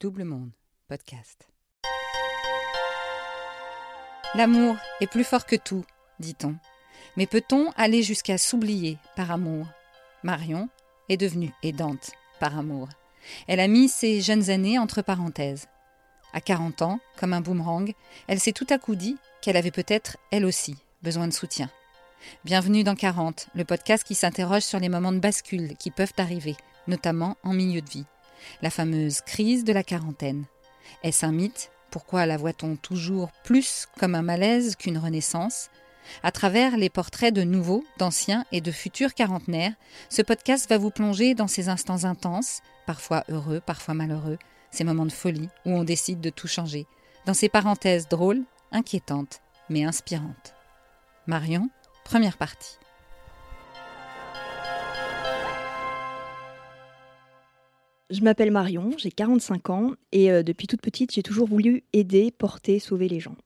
Double Monde, podcast. L'amour est plus fort que tout, dit-on. Mais peut-on aller jusqu'à s'oublier par amour? Marion est devenue aidante par amour. Elle a mis ses jeunes années entre parenthèses. À 40 ans, comme un boomerang, elle s'est tout à coup dit qu'elle avait peut-être, elle aussi, besoin de soutien. Bienvenue dans 40, le podcast qui s'interroge sur les moments de bascule qui peuvent arriver, notamment en milieu de vie la fameuse crise de la quarantaine. Est-ce un mythe? Pourquoi la voit-on toujours plus comme un malaise qu'une renaissance? À travers les portraits de nouveaux, d'anciens et de futurs quarantenaires, ce podcast va vous plonger dans ces instants intenses, parfois heureux, parfois malheureux, ces moments de folie où on décide de tout changer, dans ces parenthèses drôles, inquiétantes, mais inspirantes. Marion, première partie. Je m'appelle Marion, j'ai 45 ans et euh, depuis toute petite, j'ai toujours voulu aider, porter, sauver les gens.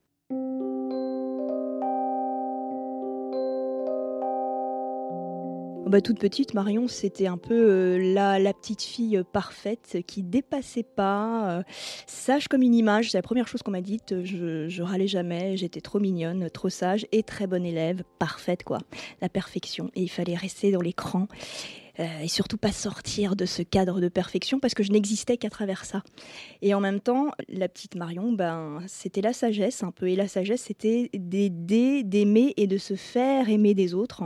Bah, toute petite, Marion, c'était un peu euh, la, petite fille euh, parfaite qui dépassait pas, sage comme une image. C'est la première chose qu'on m'a dite. Je, râlais jamais, j'étais trop mignonne, trop sage et très bonne élève, parfaite quoi. La perfection. Et il fallait rester dans l'écran. Euh, et surtout pas sortir de ce cadre de perfection parce que je n'existais qu'à travers ça. Et en même temps, la petite Marion, ben, c'était la sagesse un peu. Et la sagesse, c'était d'aider, d'aimer et de se faire aimer des autres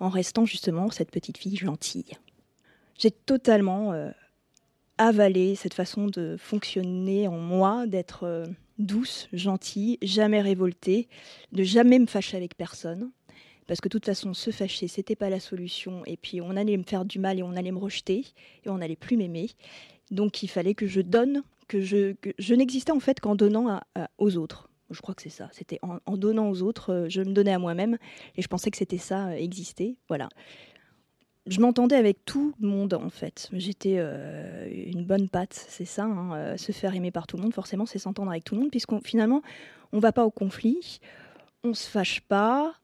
en, restant justement cette petite fille gentille. J'ai totalement euh, avalé cette façon de fonctionner en moi, d'être euh, douce, gentille, jamais révoltée, de jamais me fâcher avec personne parce que de toute façon, se fâcher, c'était pas la solution, et puis on allait me faire du mal et on allait me rejeter, et on n'allait plus m'aimer. Donc il fallait que je donne, que je, n'existais en fait qu'en donnant aux autres. Je crois que c'est ça. C'était en, donnant aux autres, euh, je me donnais à moi-même, et je pensais que c'était ça, euh, exister. Voilà. Je m'entendais avec tout le monde en fait. J'étais euh, une bonne patte, c'est ça. Hein, se faire aimer par tout le monde, forcément, c'est s'entendre avec tout le monde, puisqu'on finalement, on va pas au conflit, on se fâche pas,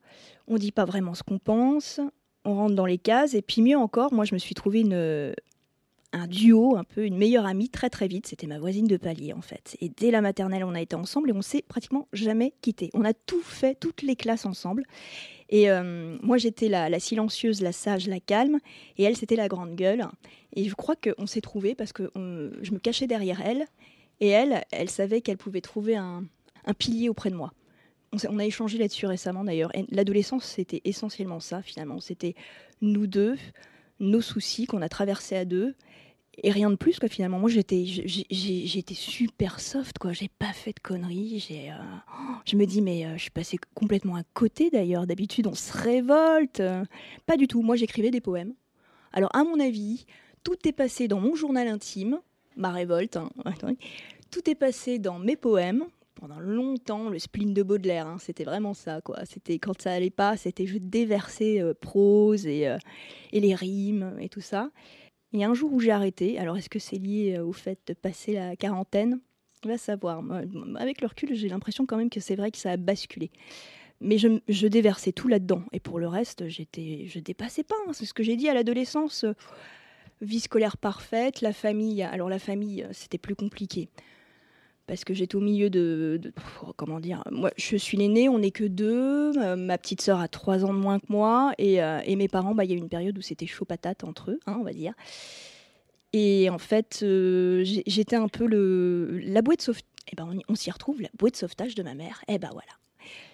on dit pas vraiment ce qu'on pense, on rentre dans les cases, et puis mieux encore, moi je me suis trouvé une, un duo, un peu une meilleure amie très très vite. C'était ma voisine de palier en fait. Et dès la maternelle, on a été ensemble et on s'est pratiquement jamais quitté. On a tout fait, toutes les classes ensemble. Et euh, moi, j'étais la, silencieuse, la sage, la calme, et elle, c'était la grande gueule. Et je crois qu'on s'est trouvé parce que je me cachais derrière elle, et elle, elle savait qu'elle pouvait trouver un pilier auprès de moi on, a échangé là-dessus récemment d'ailleurs. L'adolescence, c'était essentiellement ça finalement. C'était nous deux, nos soucis qu'on a traversés à deux. Et rien de plus, quoi, finalement. Moi, j'étais, super soft, quoi. J'ai pas fait de conneries. J'ai, euh, je me dis, mais euh, je suis passée complètement à côté, d'ailleurs. D'habitude, on se révolte. Pas du tout. Moi, j'écrivais des poèmes. Alors, à mon avis, tout est passé dans mon journal intime, ma révolte. Hein. Tout est passé dans mes poèmes pendant longtemps le spleen de Baudelaire. Hein. c'était vraiment ça, quoi. C'était quand ça allait pas, c'était je déverser euh, prose et, euh, et, les rimes et tout ça. Et un jour où j'ai arrêté, alors est-ce que c'est lié euh, au fait de passer la quarantaine? On va savoir. avec le recul, j'ai l'impression quand même que c'est vrai que ça a basculé. Mais je, je déversais tout là-dedans. Et pour le reste, j'étais, je dépassais pas. Hein. C'est ce que j'ai dit à l'adolescence. Vie scolaire parfaite, la famille. Alors la famille, c'était plus compliqué parce que j'étais au milieu de, comment dire moi je suis l'aînée on n'est que deux euh, ma petite sœur a trois ans de moins que moi et, euh, mes parents bah il y a eu une période où c'était chaud patate entre eux hein, on va dire. Et en fait euh, j'étais un peu le la bouée de sauvetage eh ben on, s'y retrouve la bouée de sauvetage de ma mère. Et eh ben voilà.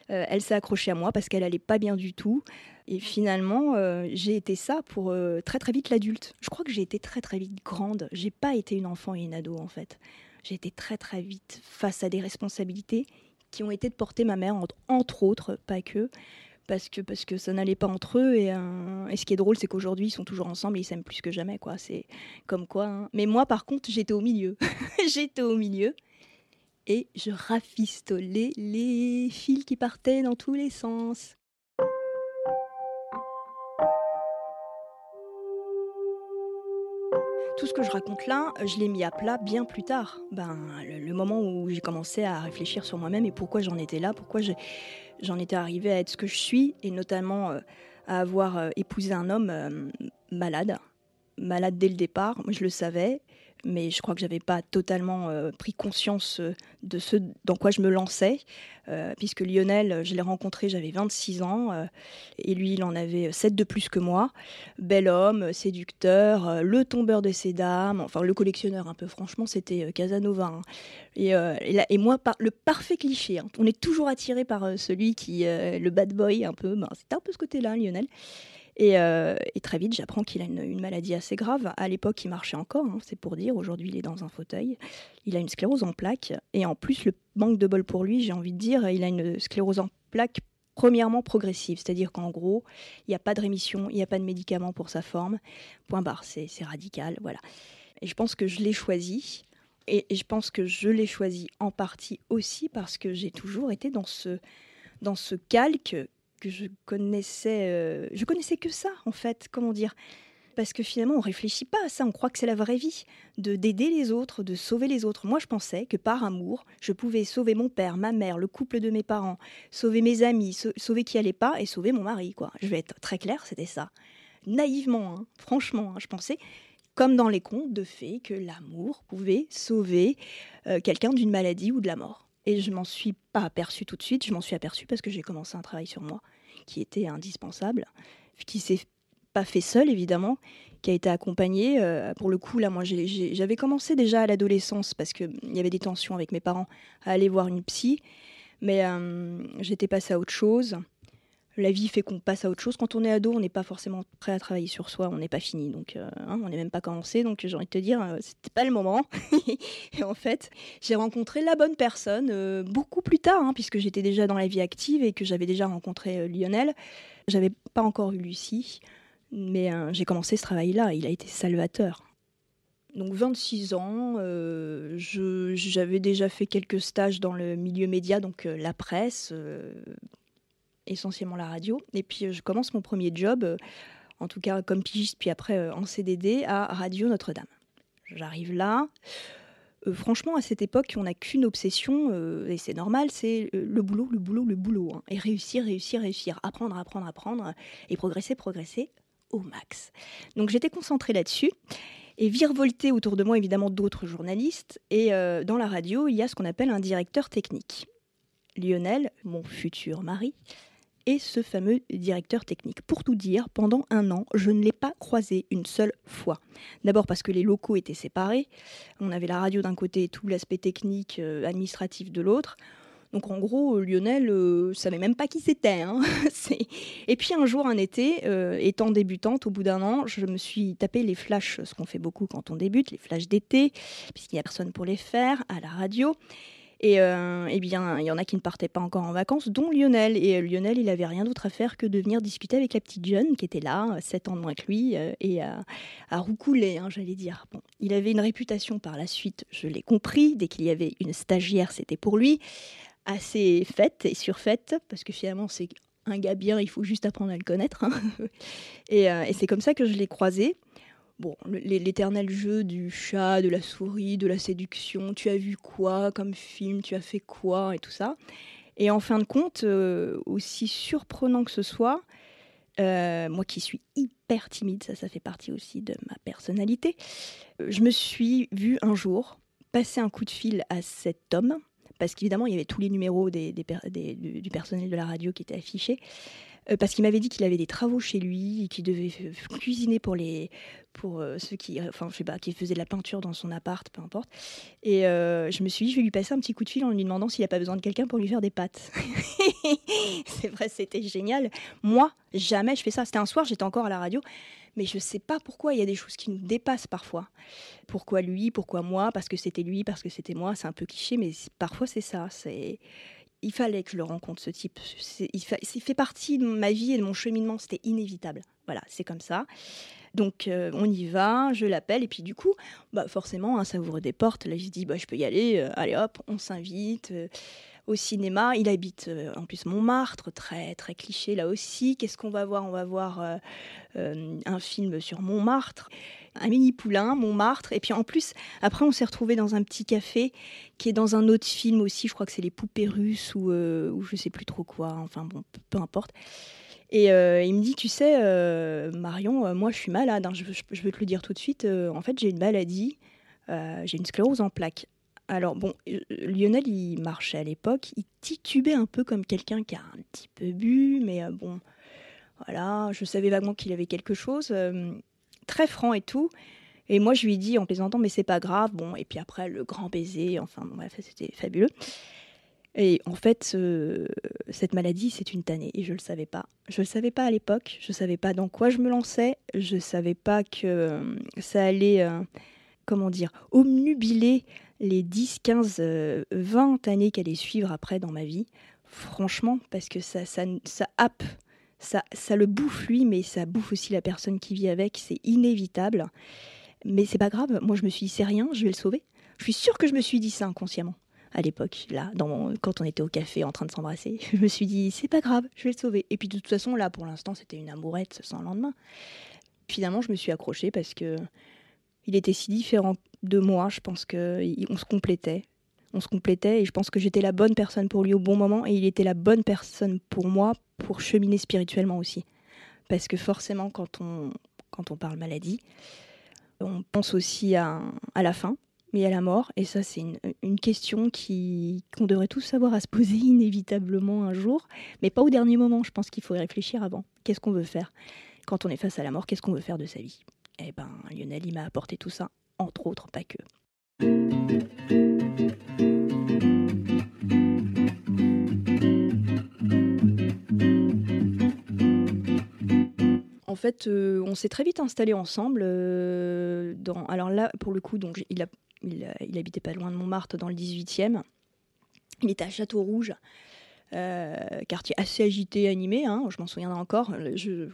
Elle s'est accrochée à moi parce qu'elle allait pas bien du tout. Et finalement j'ai été ça pour très très vite l'adulte. Je crois que j'ai été très très vite grande. J'ai pas été une enfant et une ado en fait j'ai été très très vite face à des responsabilités qui ont été de porter ma mère, entre, autres, pas que, parce que, parce que ça n'allait pas entre eux. Et, euh, et ce qui est drôle, c'est qu'aujourd'hui, ils sont toujours ensemble et ils s'aiment plus que jamais. quoi. C'est comme quoi. Hein. Mais moi, par contre, j'étais au milieu. j'étais au milieu. Et je rafistolais les fils qui partaient dans tous les sens. Tout ce que je raconte là, je l'ai mis à plat bien plus tard. Ben, le, moment où j'ai commencé à réfléchir sur moi-même et pourquoi j'en étais là, pourquoi j'en étais arrivée à être ce que je suis, et notamment euh, à avoir euh, épousé un homme euh, malade, malade dès le départ. Moi, je le savais. Mais je crois que j'avais pas totalement euh, pris conscience euh, de ce dans quoi je me lançais, euh, puisque Lionel, je l'ai rencontré, j'avais 26 ans, et lui, il en avait 7 de plus que moi. Bel homme, séducteur, le tombeur de ses dames, enfin le collectionneur un peu, franchement, c'était Casanova. Hein. Et, moi, le parfait cliché. Hein. On est toujours attiré par celui qui, le bad boy un peu, ben, c'était un peu ce côté-là, Lionel. Euh, et, très vite, j'apprends qu'il a une, maladie assez grave. À l'époque, il marchait encore, hein, c'est pour dire. Aujourd'hui, il est dans un fauteuil. Il a une sclérose en plaques. Et en plus, le manque de bol pour lui, j'ai envie de dire, il a une sclérose en plaques premièrement progressive, c'est-à-dire qu'en gros, il n'y a pas de rémission, il n'y a pas de médicament pour sa forme. Point barre, c'est radical, voilà. Et je pense que je l'ai choisi. Et, et, je pense que je l'ai choisi en partie aussi parce que j'ai toujours été dans ce, dans ce calque que je connaissais, euh, je connaissais que ça en fait, comment dire parce que finalement on réfléchit pas à ça, on croit que c'est la vraie vie, de d'aider les autres, de sauver les autres. Moi je pensais que par amour, je pouvais sauver mon père, ma mère, le couple de mes parents, sauver mes amis, sauver qui allait pas et sauver mon mari quoi. Je vais être très claire, c'était ça. Naïvement, hein, franchement, hein, je pensais comme dans les contes de fées que l'amour pouvait sauver euh, quelqu'un d'une maladie ou de la mort. Et je m'en suis pas aperçue tout de suite, je m'en suis aperçue parce que j'ai commencé un travail sur moi qui était indispensable, qui s'est pas fait seul évidemment, qui a été accompagné. Euh, pour le coup, là, moi, j'avais commencé déjà à l'adolescence parce qu'il y avait des tensions avec mes parents à aller voir une psy, mais euh, j'étais passée à autre chose la vie fait qu'on passe à autre chose. Quand on est ado, on n'est pas forcément prêt à travailler sur soi, on n'est pas fini, donc euh, hein, on n'est même pas commencé. Donc j'ai envie de te dire, euh, c'était pas le moment. et en fait, j'ai rencontré la bonne personne euh, beaucoup plus tard, hein, puisque j'étais déjà dans la vie active et que j'avais déjà rencontré Lionel. J'avais pas encore eu Lucie, mais j'ai commencé ce travail-là. Il a été salvateur. Donc 26 ans, j'avais déjà fait quelques stages dans le milieu média, donc la presse, essentiellement la radio. Et puis euh, je commence mon premier job, euh, en tout cas comme pigiste, puis après euh, en CDD à Radio Notre-Dame. J'arrive là. franchement, à cette époque, on n'a qu'une obsession, et c'est normal, c'est le boulot, le boulot, le boulot. Hein. et réussir, réussir, réussir. Apprendre, apprendre, apprendre. Et progresser, progresser au max. Donc j'étais concentrée là-dessus. Et virevolter autour de moi, évidemment, d'autres journalistes. Et dans la radio, il y a ce qu'on appelle un directeur technique. Lionel, mon futur mari, et ce fameux directeur technique. Pour tout dire, pendant un an, je ne l'ai pas croisé une seule fois. D'abord parce que les locaux étaient séparés. On avait la radio d'un côté et tout l'aspect technique, euh, administratif de l'autre. Donc en gros, Lionel euh, savait même pas qui c'était. Hein. et puis un jour, un été, euh, étant débutante, au bout d'un an, je me suis tapé les flashs, ce qu'on fait beaucoup quand on débute, les flashs d'été, puisqu'il n'y a personne pour les faire à la radio. Et euh, eh bien, il y en a qui ne partaient pas encore en vacances, dont Lionel. Et euh, Lionel, il avait rien d'autre à faire que de venir discuter avec la petite jeune qui était là, 7 ans de moins que lui, euh, et à, roucouler, hein, j'allais dire. Il avait une réputation par la suite, je l'ai compris. Dès qu'il y avait une stagiaire, c'était pour lui. Assez faite et surfaite, parce que finalement, c'est un gars bien, il faut juste apprendre à le connaître. Hein. et c'est comme ça que je l'ai croisé. Bon, l'éternel jeu du chat, de la souris, de la séduction, tu as vu quoi comme film, tu as fait quoi et tout ça. Et en fin de compte, euh, aussi surprenant que ce soit, euh, moi qui suis hyper timide, ça, ça fait partie aussi de ma personnalité, euh, je me suis vue un jour passer un coup de fil à cet homme, parce qu'évidemment, il y avait tous les numéros du personnel de la radio qui étaient affichés. Euh, parce qu'il m'avait dit qu'il avait des travaux chez lui et qu'il devait cuisiner pour les pour euh, ceux qui enfin je sais pas qui faisaient de la peinture dans son appart peu importe et euh, je me suis dit je vais lui passer un petit coup de fil en lui demandant s'il a pas besoin de quelqu'un pour lui faire des pâtes c'est vrai c'était génial moi jamais je fais ça c'était un soir j'étais encore à la radio mais je sais pas pourquoi il y a des choses qui nous dépassent parfois. Pourquoi lui, pourquoi moi, parce que c'était lui, parce que c'était moi, c'est un peu cliché, mais parfois c'est ça. C'est il fallait que je le rencontre, ce type. Il, fait partie de ma vie et de mon cheminement, c'était inévitable. Voilà, c'est comme ça. Donc euh, on y va, je l'appelle, et puis du coup, bah, forcément, hein, ça ouvre des portes. Là, je dis, bah, je peux y aller, euh, allez hop, on s'invite. Euh, au cinéma, il habite en plus Montmartre, très très cliché là aussi. Qu'est-ce qu'on va voir? On va voir un film sur Montmartre un mini poulain, Montmartre. Et puis en plus, après, on s'est retrouvé dans un petit café qui est dans un autre film aussi. Je crois que c'est les poupées russes ou, euh, je sais plus trop quoi. Enfin bon, peu, importe. Et euh, il me dit, tu sais, euh, Marion, moi je suis malade. Hein. je, veux te le dire tout de suite. en fait, j'ai une maladie. j'ai une sclérose en plaques. Alors bon, Lionel, il marchait à l'époque, il titubait un peu comme quelqu'un qui a un petit peu bu, mais bon, voilà, je savais vaguement qu'il avait quelque chose, très franc et tout. Et moi, je lui dit en plaisantant, mais c'est pas grave. Bon, et puis après, le grand baiser, enfin, bref, c'était fabuleux. Et en fait, cette maladie, c'est une tannée, et je le savais pas. Je le savais pas à l'époque, je savais pas dans quoi je me lançais, je savais pas que ça allait, comment dire, omnubiler les 10, 15, 20 années qu'elle allait suivre après dans ma vie. Franchement, parce que ça, ça, ça happe ça, ça le bouffe lui, mais ça bouffe aussi la personne qui vit avec. C'est inévitable. Mais c'est pas grave. Moi, je me suis dit, c'est rien, je vais le sauver. Je suis sûre que je me suis dit ça inconsciemment à l'époque, là, quand on était au café en train de s'embrasser. Je me suis dit, c'est pas grave, je vais le sauver. Et puis de toute façon, là, pour l'instant, c'était une amourette sans lendemain. Finalement, je me suis accrochée parce que il était si différent de moi. Je pense qu'on se complétait on se complétait et je pense que j'étais la bonne personne pour lui au bon moment et il était la bonne personne pour moi pour cheminer spirituellement aussi. Parce que forcément, quand on, quand on parle maladie, on pense aussi à, à la fin, mais à la mort. Et ça, c'est une, une, question qui, qu'on devrait tous savoir à se poser inévitablement un jour, mais pas au dernier moment. Je pense qu'il faut y réfléchir avant. Qu'est-ce qu'on veut faire? Quand on est face à la mort, qu'est-ce qu'on veut faire de sa vie? Eh ben, Lionel, il m'a apporté tout ça, entre autres, pas que. En fait, euh, on s'est très vite installé ensemble. Euh, dans, alors là, pour le coup, donc il, habitait pas loin de Montmartre, dans le 18e. Il était à Château Rouge. Euh, quartier assez agité, animé, hein, je m'en souviendrai encore.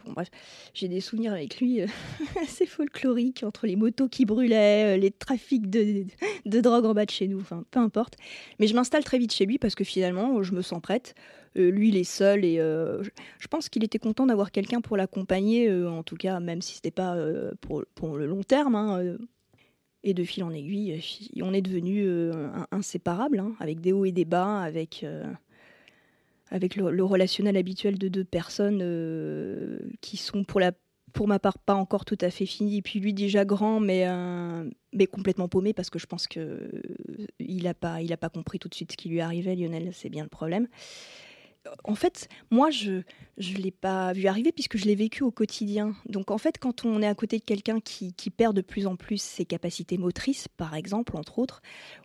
Bref, j'ai des souvenirs avec lui euh, assez folkloriques entre les motos qui brûlaient, euh, les trafics de, de, drogue en bas de chez nous, enfin peu importe. Mais je m'installe très vite chez lui parce que finalement, je me sens prête. lui, il est seul et je pense qu'il était content d'avoir quelqu'un pour l'accompagner, en tout cas, même si c'était pas pour, pour, le long terme. Hein, et de fil en aiguille, on est devenus inséparables, hein, avec des hauts et des bas, avec avec le, relationnel habituel de deux personnes euh, qui sont pour la pour ma part pas encore tout à fait fini et puis lui déjà grand mais euh, mais complètement paumé parce que je pense que euh, il a pas pas compris tout de suite ce qui lui arrivait Lionel c'est bien le problème en fait, moi, je ne l'ai pas vu arriver puisque je l'ai vécu au quotidien. Donc, en fait, quand on est à côté de quelqu'un qui, perd de plus en plus ses capacités motrices, par exemple, entre autres,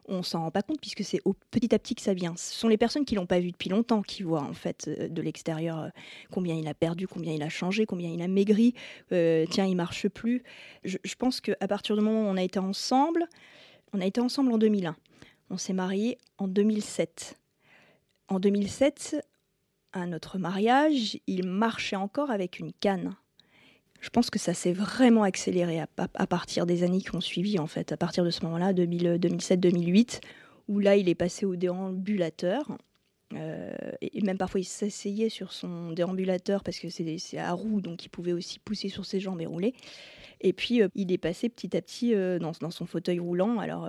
on s'en rend pas compte puisque c'est petit à petit que ça vient. Ce sont les personnes qui l'ont pas vu depuis longtemps qui voient, en fait, euh, de l'extérieur euh, combien il a perdu, combien il a changé, combien il a maigri. Euh, tiens, il marche plus. Je, je pense qu'à partir du moment où on a été ensemble, on a été ensemble en 2001. On s'est mariés en 2007. En 2007, à notre mariage, il marchait encore avec une canne. Je pense que ça s'est vraiment accéléré à, partir des années qui ont suivi, en fait, à partir de ce moment-là, 2007-2008, où là, il est passé au déambulateur. Euh, et même parfois, il s'asseyait sur son déambulateur parce que c'est à roue, donc il pouvait aussi pousser sur ses jambes et rouler. Et puis, euh, il est passé petit à petit euh, dans, dans, son fauteuil roulant, alors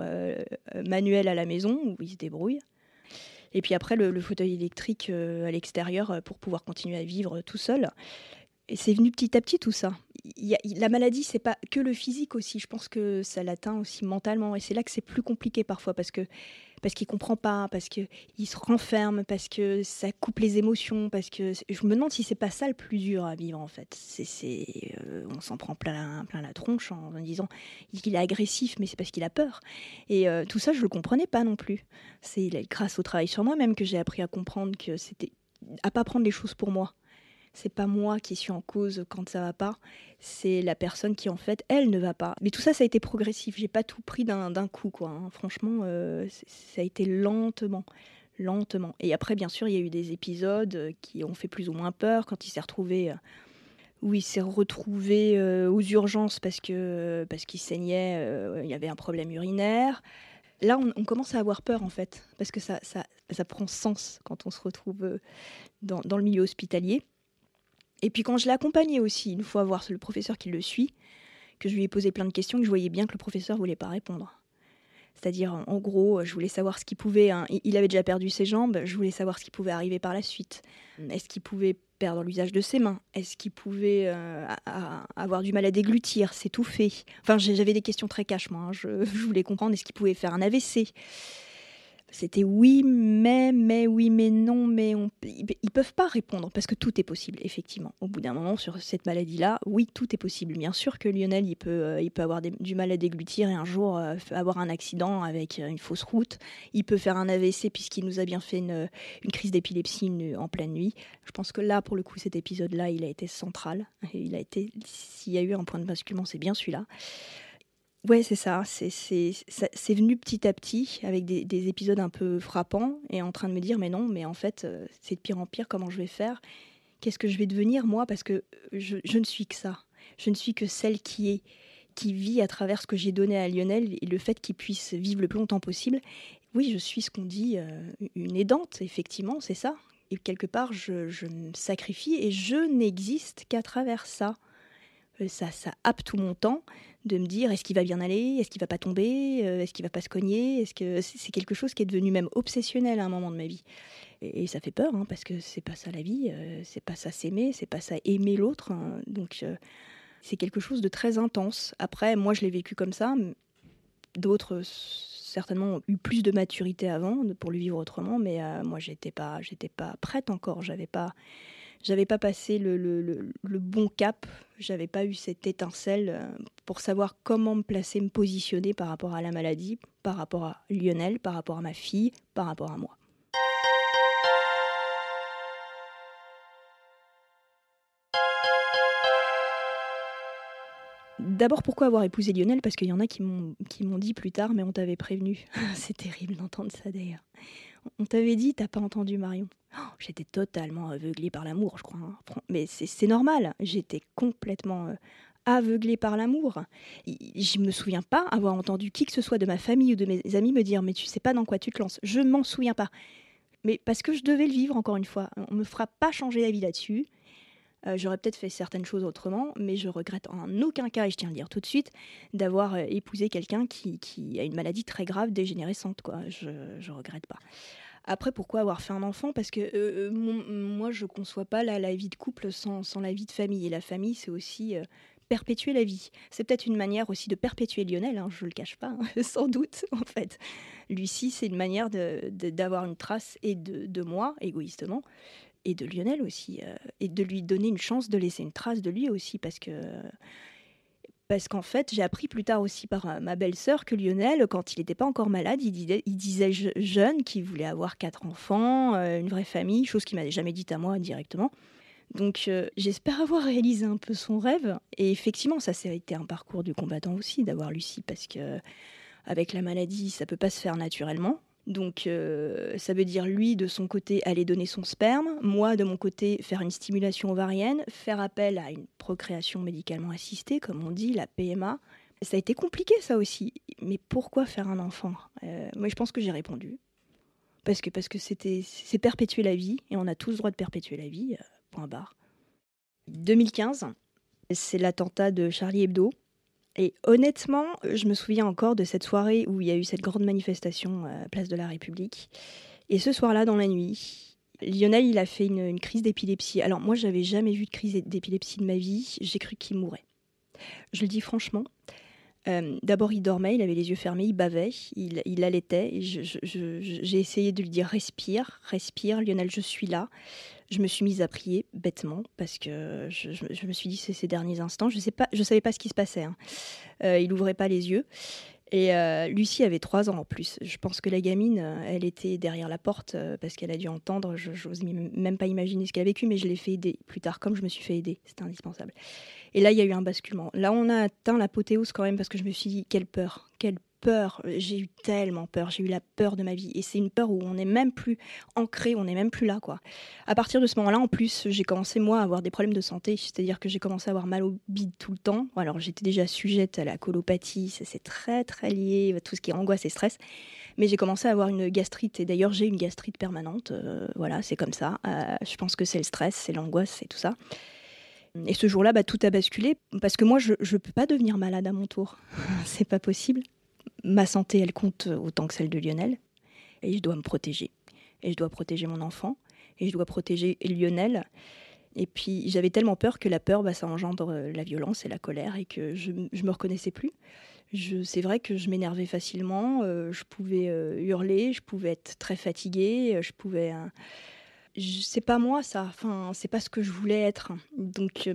manuel à la maison, où il se débrouille. Et puis après, le, fauteuil électrique euh, à l'extérieur euh, pour pouvoir continuer à vivre tout seul. C'est venu petit à petit tout ça. Il la maladie, c'est pas que le physique aussi. Je pense que ça l'atteint aussi mentalement. Et c'est là que c'est plus compliqué parfois parce que parce qu'il comprend pas, parce qu'il se renferme, parce que ça coupe les émotions, parce que je me demande si c'est pas ça le plus dur à vivre en fait. C'est, euh, on s'en prend plein, plein la tronche en, disant qu'il est agressif, mais c'est parce qu'il a peur. Et euh, tout ça, je le comprenais pas non plus. C'est grâce au travail sur moi-même que j'ai appris à comprendre que c'était à pas prendre les choses pour moi c'est pas moi qui suis en cause quand ça va pas, c'est la personne qui en fait elle ne va pas. Mais tout ça, ça a été progressif. J'ai pas tout pris d'un coup, quoi. Hein. Franchement, euh, ça a été lentement, lentement. Et après, bien sûr, il y a eu des épisodes qui ont fait plus ou moins peur quand il s'est retrouvé. Euh, où il s'est retrouvé euh, aux urgences parce que parce qu'il saignait, il y avait un problème urinaire. Là, on, commence à avoir peur en fait, parce que ça, ça, ça prend sens quand on se retrouve dans, dans le milieu hospitalier. Et puis quand je l'ai accompagné aussi, une fois voir le professeur qui le suit, que je lui ai posé plein de questions, que je voyais bien que le professeur voulait pas répondre. C'est-à-dire, en gros, je voulais savoir ce qui pouvait. Hein, il avait déjà perdu ses jambes, je voulais savoir ce qui pouvait arriver par la suite. Est-ce qu'il pouvait perdre l'usage de ses mains? Est-ce qu'il pouvait euh, avoir du mal à déglutir, s'étouffer Enfin, j'avais des questions très cash, moi. Hein, je, je, voulais comprendre est-ce qu'il pouvait faire un AVC c'était oui, mais, mais, oui, mais non, mais on, ils peuvent pas répondre parce que tout est possible, effectivement. Au bout d'un moment, sur cette maladie-là, oui, tout est possible. Bien sûr que Lionel, il peut, euh, il peut avoir du mal à déglutir et un jour euh, avoir un accident avec euh, une fausse route. Il peut faire un AVC puisqu'il nous a bien fait une, une crise d'épilepsie en pleine nuit. Je pense que là, pour le coup, cet épisode-là, il a été central. S'il y a eu un point de basculement, c'est bien celui-là. Ouais, c'est ça. C'est venu petit à petit avec des, épisodes un peu frappants et en train de me dire mais non, mais en fait euh, c'est de pire en pire. Comment je vais faire? Qu'est-ce que je vais devenir moi? Parce que je, ne suis que ça. Je ne suis que celle qui est qui vit à travers ce que j'ai donné à Lionel et le fait qu'il puisse vivre le plus longtemps possible. Oui, je suis ce qu'on dit euh, une aidante, effectivement, c'est ça. Et quelque part, je, je me sacrifie et je n'existe qu'à travers ça. Euh, ça, ça happe tout mon temps de me dire est-ce qu'il va bien aller, est-ce qu'il va pas tomber, euh, est-ce qu'il va pas se cogner, est-ce que c'est quelque chose qui est devenu même obsessionnel à un moment de ma vie. Et, ça fait peur hein, parce que c'est pas ça la vie, euh, c'est pas ça s'aimer, c'est pas ça aimer l'autre. Hein. donc c'est quelque chose de très intense. Après, moi je l'ai vécu comme ça, d'autres certainement ont eu plus de maturité avant pour le vivre autrement, mais moi j'étais pas, j'étais pas prête encore, j'avais pas j'avais pas passé le, bon cap, j'avais pas eu cette étincelle euh, pour savoir comment me placer, me positionner par rapport à la maladie, par rapport à Lionel, par rapport à ma fille, par rapport à moi. D'abord, pourquoi avoir épousé Lionel? Parce qu'il y en a qui m'ont dit plus tard, mais on t'avait prévenu. C'est terrible d'entendre ça d'ailleurs. On t'avait dit, t'as pas entendu Marion. Oh, j'étais totalement aveuglée par l'amour, je crois. Hein. Mais c'est normal, j'étais complètement euh, aveuglée par l'amour. Je me souviens pas avoir entendu qui que ce soit de ma famille ou de mes amis me dire Mais tu sais pas dans quoi tu te lances. Je m'en souviens pas. Mais parce que je devais le vivre, encore une fois. On me fera pas changer d'avis là-dessus. Euh, j'aurais peut-être fait certaines choses autrement, mais je regrette en aucun cas, et je tiens à le dire tout de suite, d'avoir euh, épousé quelqu'un qui, a une maladie très grave, dégénérescente. Quoi. Je ne regrette pas. Après, pourquoi avoir fait un enfant? Parce que euh, moi, je ne conçois pas la, vie de couple sans, la vie de famille. Et la famille, c'est aussi perpétuer la vie. C'est peut-être une manière aussi de perpétuer Lionel, hein, je ne le cache pas, hein, sans doute, en fait. Lucie, c'est une manière d'avoir une trace et de moi, égoïstement, et de Lionel aussi, euh, et de lui donner une chance de laisser une trace de lui aussi, parce que parce qu'en fait, j'ai appris plus tard aussi par euh, ma belle-sœur que Lionel, quand il n'était pas encore malade, il disait, il disait jeune qu'il voulait avoir quatre enfants, euh, une vraie famille, chose qu'il m'avait jamais dite à moi directement. Donc j'espère avoir réalisé un peu son rêve. Et effectivement, ça, ça a été un parcours du combattant aussi, d'avoir Lucie, parce que avec la maladie, ça peut pas se faire naturellement. Donc euh, ça veut dire lui de son côté aller donner son sperme, moi de mon côté faire une stimulation ovarienne, faire appel à une procréation médicalement assistée comme on dit, la PMA. Ça a été compliqué ça aussi. Mais pourquoi faire un enfant? Euh, Moi je pense que j'ai répondu. Parce que parce que c'était c'est perpétuer la vie et on a tous le droit de perpétuer la vie. Euh, point barre. 2015, c'est l'attentat de Charlie Hebdo. Et honnêtement, je me souviens encore de cette soirée où il y a eu cette grande manifestation à Place de la République. Et ce soir-là, dans la nuit, Lionel, il a fait une, crise d'épilepsie. Alors moi, j'avais jamais vu de crise d'épilepsie de ma vie. J'ai cru qu'il mourait. Je le dis franchement. Euh, d'abord, il dormait, il avait les yeux fermés, il bavait, il, il allaitait. J'ai essayé de lui dire respire, respire, Lionel, je suis là je me suis mise à prier bêtement parce que je, me suis dit c'est ces derniers instants. Je sais pas, je savais pas ce qui se passait. Hein. Euh, il ouvrait pas les yeux. Et euh, Lucie avait trois ans en plus. Je pense que la gamine, euh, elle était derrière la porte parce qu'elle a dû entendre. Je n'ose même pas imaginer ce qu'elle a vécu, mais je l'ai fait aider plus tard, comme je me suis fait aider. C'était indispensable. Et là, il y a eu un basculement. Là, on a atteint l'apothéose quand même parce que je me suis dit quelle peur, quelle j'ai eu tellement peur, j'ai eu la peur de ma vie. Et c'est une peur où on n'est même plus ancré, on n'est même plus là, quoi. À partir de ce moment-là, en plus, j'ai commencé, moi, à avoir des problèmes de santé. C'est-à-dire que j'ai commencé à avoir mal au bide tout le temps. Alors, j'étais déjà sujette à la colopathie, c'est très, très lié tout ce qui est angoisse et stress. Mais j'ai commencé à avoir une gastrite. Et d'ailleurs, j'ai une gastrite permanente. Euh, voilà, c'est comme ça. Euh, je pense que c'est le stress, c'est l'angoisse, c'est tout ça. Et ce jour-là, bah, tout a basculé parce que moi, je ne peux pas devenir malade à mon tour. c'est pas possible ma santé, elle compte autant que celle de Lionel. Et je dois me protéger. Et je dois protéger mon enfant. Et je dois protéger Lionel. Et puis j'avais tellement peur que la peur, bah, ça engendre la violence et la colère et que je ne me reconnaissais plus. C'est vrai que je m'énervais facilement, euh, je pouvais euh, hurler, je pouvais être très fatiguée, euh, je pouvais... c'est pas moi ça, enfin c'est pas ce que je voulais être. Donc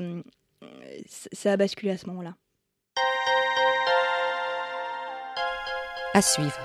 ça a basculé à ce moment-là. À suivre.